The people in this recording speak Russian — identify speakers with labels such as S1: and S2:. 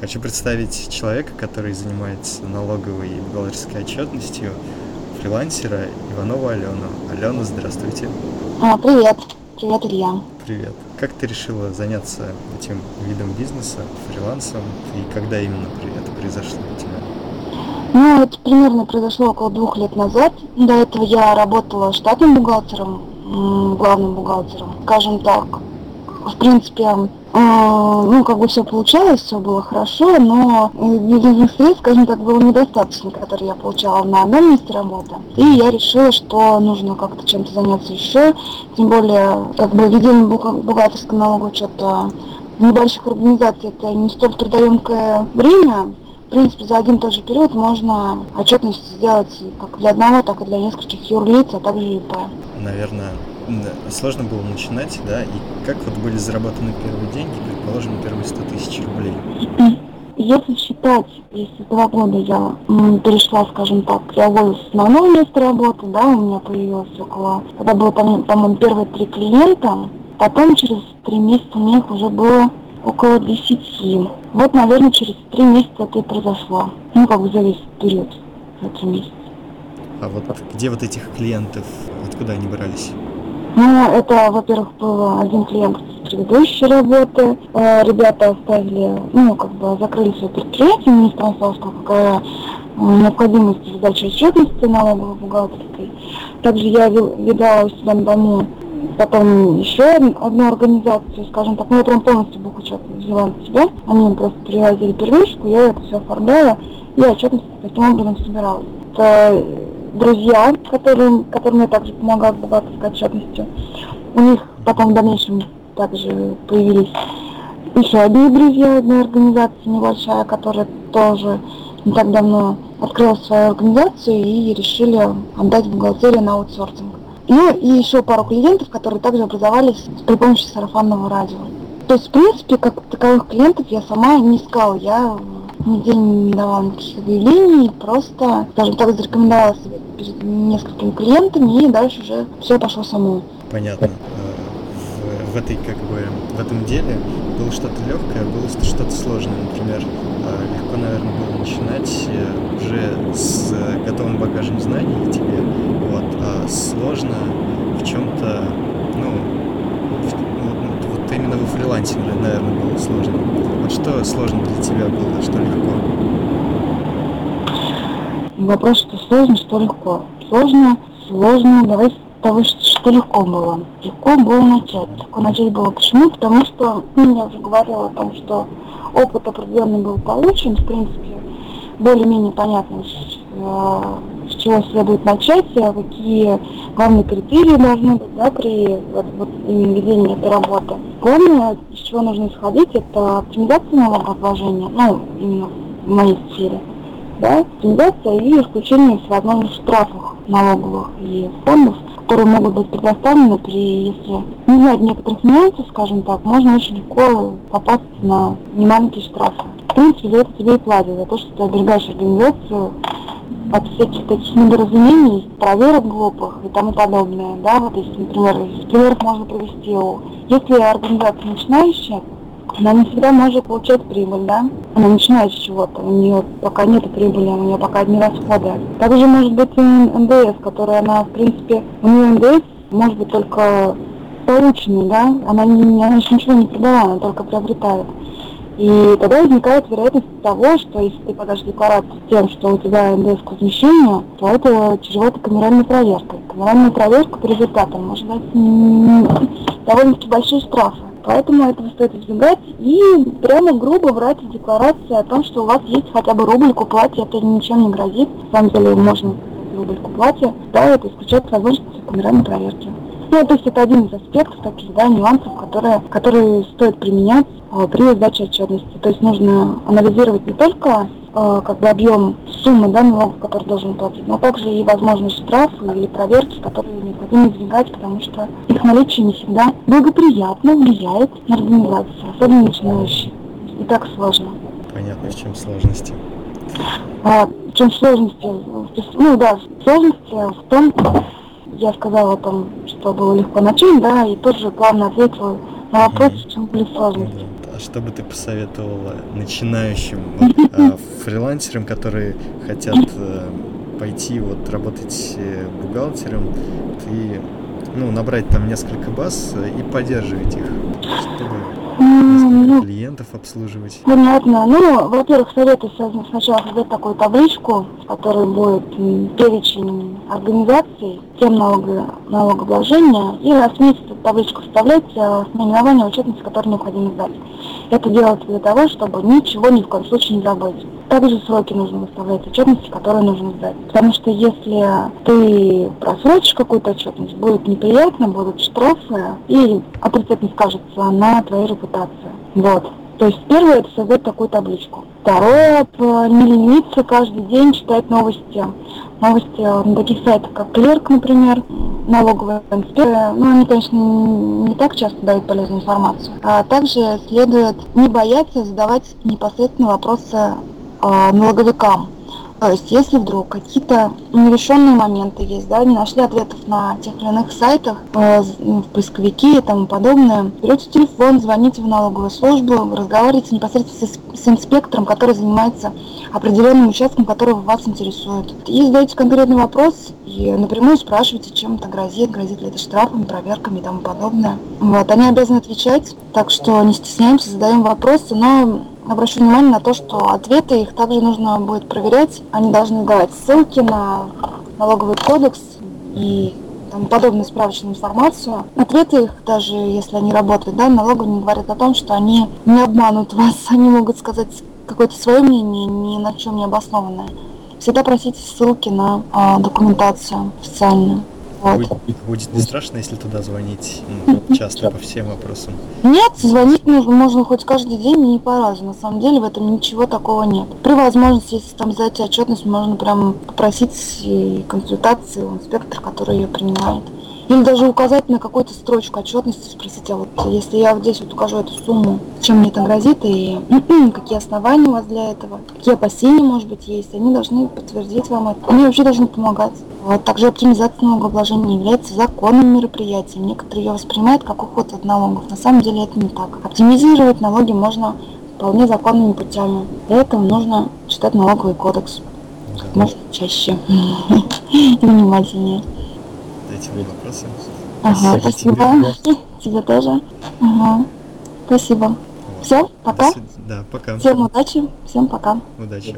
S1: Хочу представить человека, который занимается налоговой и бухгалтерской отчетностью, фрилансера Иванову Алену. Алена, здравствуйте.
S2: А, привет. Привет, Илья.
S1: Привет. Как ты решила заняться этим видом бизнеса, фрилансом, и когда именно это произошло у тебя?
S2: Ну, это примерно произошло около двух лет назад. До этого я работала штатным бухгалтером, главным бухгалтером, скажем так. В принципе, а, ну, как бы все получалось, все было хорошо, но денежных средств, скажем так, было недостаточно, которые я получала на одном месте работы. И я решила, что нужно как-то чем-то заняться еще, тем более, как бы ведение бухгалтерского налогового учета в небольших организациях это не столь трудоемкое время, в принципе, за один и тот же период можно отчетность сделать как для одного, так и для нескольких юрлиц, а также ИП.
S1: Наверное, сложно было начинать, да, и как вот были заработаны первые деньги, предположим, первые 100 тысяч рублей?
S2: Если считать, если два года я перешла, скажем так, я уволилась с основного места работы, да, у меня появилось около, когда было, по-моему, первые три клиента, потом через три месяца у них уже было около десяти. Вот, наверное, через три месяца это и произошло. Ну, как бы за весь период, за три месяца.
S1: А вот где вот этих клиентов, откуда они брались?
S2: Ну, это, во-первых, был один клиент предыдущей работы. Э, ребята оставили, ну, как бы закрыли свое предприятие, мне стало какая необходимость задачи отчетности налоговой бухгалтерской. Также я видала у себя на дому потом еще одну организацию, скажем так, ну я прям полностью бухучет взяла на себя. Они просто привозили первичку, я это все оформляла, и отчетность таким образом собиралась. Друзья, которым, которым я также помогала бухгалтерской отчетностью. У них потом в дальнейшем также появились еще одни друзья одной организации небольшая, которая тоже не так давно открыла свою организацию и решили отдать бухгалтерию на аутсорсинг. Ну и еще пару клиентов, которые также образовались при помощи сарафанного радио. То есть, в принципе, как таковых клиентов я сама не искала. Я нигде не давала никаких объявлений, просто, скажем так, зарекомендовала себя перед несколькими клиентами, и дальше уже все пошло само.
S1: Понятно. Э, в, в этой, как бы, в этом деле было что-то легкое, было что-то сложное. Например, э, легко, наверное, было начинать э, уже с готовым багажем знаний тебе, вот, а сложно в чем-то, во фрилансинге, наверное, было сложно. Вот что сложно для тебя было, что легко?
S2: Вопрос, что сложно, что легко. Сложно, сложно, давай того, что легко было. Легко было начать. Легко начать было почему? Потому что, ну, я уже говорила о том, что опыт определенный был получен, в принципе, более-менее понятно, с, э, чего следует начать, а какие главные критерии должны быть да, при вот, вот, ведении этой работы. Главное, с чего нужно исходить, это оптимизация налогообложения, ну, именно в моей сфере да, оптимизация и исключение всевозможных штрафов налоговых и фондов, которые могут быть предоставлены при, если не знать некоторых нюансов, скажем так, можно очень легко попасть на немаленькие штрафы. В принципе, за это тебе и платят, за то, что ты оберегаешь организацию от всяких таких недоразумений, проверок глупых и тому подобное, да, вот если, например, из примеров можно привести, если организация начинающая, она не всегда может получать прибыль, да? Она начинает с чего-то, у нее пока нет прибыли, у нее пока одни расходы. Также может быть и НДС, которая она, в принципе, у нее НДС может быть только полученный, да? Она, не, она еще ничего не продала, она только приобретает. И тогда возникает вероятность того, что если ты подашь декларацию с тем, что у тебя НДС к возмещению, то это чревато камеральной проверкой. Камеральная проверка по результатам может дать довольно-таки большие штрафы. Поэтому этого стоит избегать и прямо грубо врать в декларации о том, что у вас есть хотя бы рубль к уплате, это ничем не грозит. На самом деле можно рубль к уплате, да, это исключает возможность камеральной проверки. Ну, то есть это один из аспектов таких, да, нюансов, которые, которые стоит применять при сдаче отчетности. То есть нужно анализировать не только а, как бы объем суммы да, налогов, который должен платить, но также и возможность штрафа или проверки, которые необходимо избегать, потому что их наличие не всегда благоприятно влияет на организацию, особенно начинающие. И так сложно.
S1: Понятно, в чем сложности.
S2: А, в чем сложности? Ну да, сложности в том, я сказала о том, что было легко начать, да, и тоже плавно ответила на вопрос, в чем были сложности.
S1: Что бы ты посоветовала начинающим вот, э, фрилансерам, которые хотят э, пойти вот работать э, бухгалтером и ну, набрать там несколько баз и поддерживать их, чтобы
S2: Ну,
S1: клиентов обслуживать?
S2: Понятно. Ну, во-первых, советую сначала создать такую табличку, в которой будет перечень организаций, тем налога, налогообложения, и раз в месяц эту табличку вставлять с наименованием отчетности, которые необходимо сдать. Это делается для того, чтобы ничего ни в коем случае не забыть. Также сроки нужно выставлять отчетности, которые нужно сдать. Потому что если ты просрочишь какую-то отчетность, будет неприятно, будут штрафы и отрицательно скажется на твоей репутации. Вот. То есть первое это создать такую табличку. Второе не лениться каждый день читать новости. Новости на таких сайтах, как Клерк, например, налоговая инспекция. Ну, они, конечно, не так часто дают полезную информацию. А также следует не бояться задавать непосредственно вопросы э, налоговикам. То есть, если вдруг какие-то нерешенные моменты есть, да, не нашли ответов на тех или иных сайтах, э, в поисковике и тому подобное, берете телефон, звоните в налоговую службу, разговариваете непосредственно с, с инспектором, который занимается определенным участком, который вас интересует. И задаете конкретный вопрос, и напрямую спрашиваете, чем это грозит, грозит ли это штрафами, проверками и тому подобное. Вот, они обязаны отвечать, так что не стесняемся, задаем вопросы, но обращу внимание на то, что ответы их также нужно будет проверять. Они должны давать ссылки на налоговый кодекс и там, подобную справочную информацию. Ответы их, даже если они работают, да, налоговые говорят о том, что они не обманут вас. Они могут сказать какое-то свое мнение, ни на чем не обоснованное. Всегда просите ссылки на а, документацию официальную.
S1: Будет, будет не страшно, если туда звонить ну, часто по всем вопросам?
S2: Нет, звонить нужно, можно хоть каждый день и по разу. На самом деле в этом ничего такого нет. При возможности, если там сдать отчетность, можно прям попросить консультации у инспектора, который ее принимает. Или даже указать на какую-то строчку отчетности, спросить, а вот если я вот здесь вот укажу эту сумму, чем мне это грозит и какие основания у вас для этого, какие опасения, может быть, есть, они должны подтвердить вам это. Они вообще должны помогать. Вот. Также оптимизация налогообложения является законным мероприятием. Некоторые ее воспринимают как уход от налогов. На самом деле это не так. Оптимизировать налоги можно вполне законными путями. Для этого нужно читать налоговый кодекс. Как можно чаще и внимательнее
S1: эти вопросы.
S2: Ага, спасибо. Тебе, тебе тоже. Ага. Спасибо. Вот. Все, пока.
S1: Да, пока.
S2: Всем удачи, всем пока.
S1: Удачи.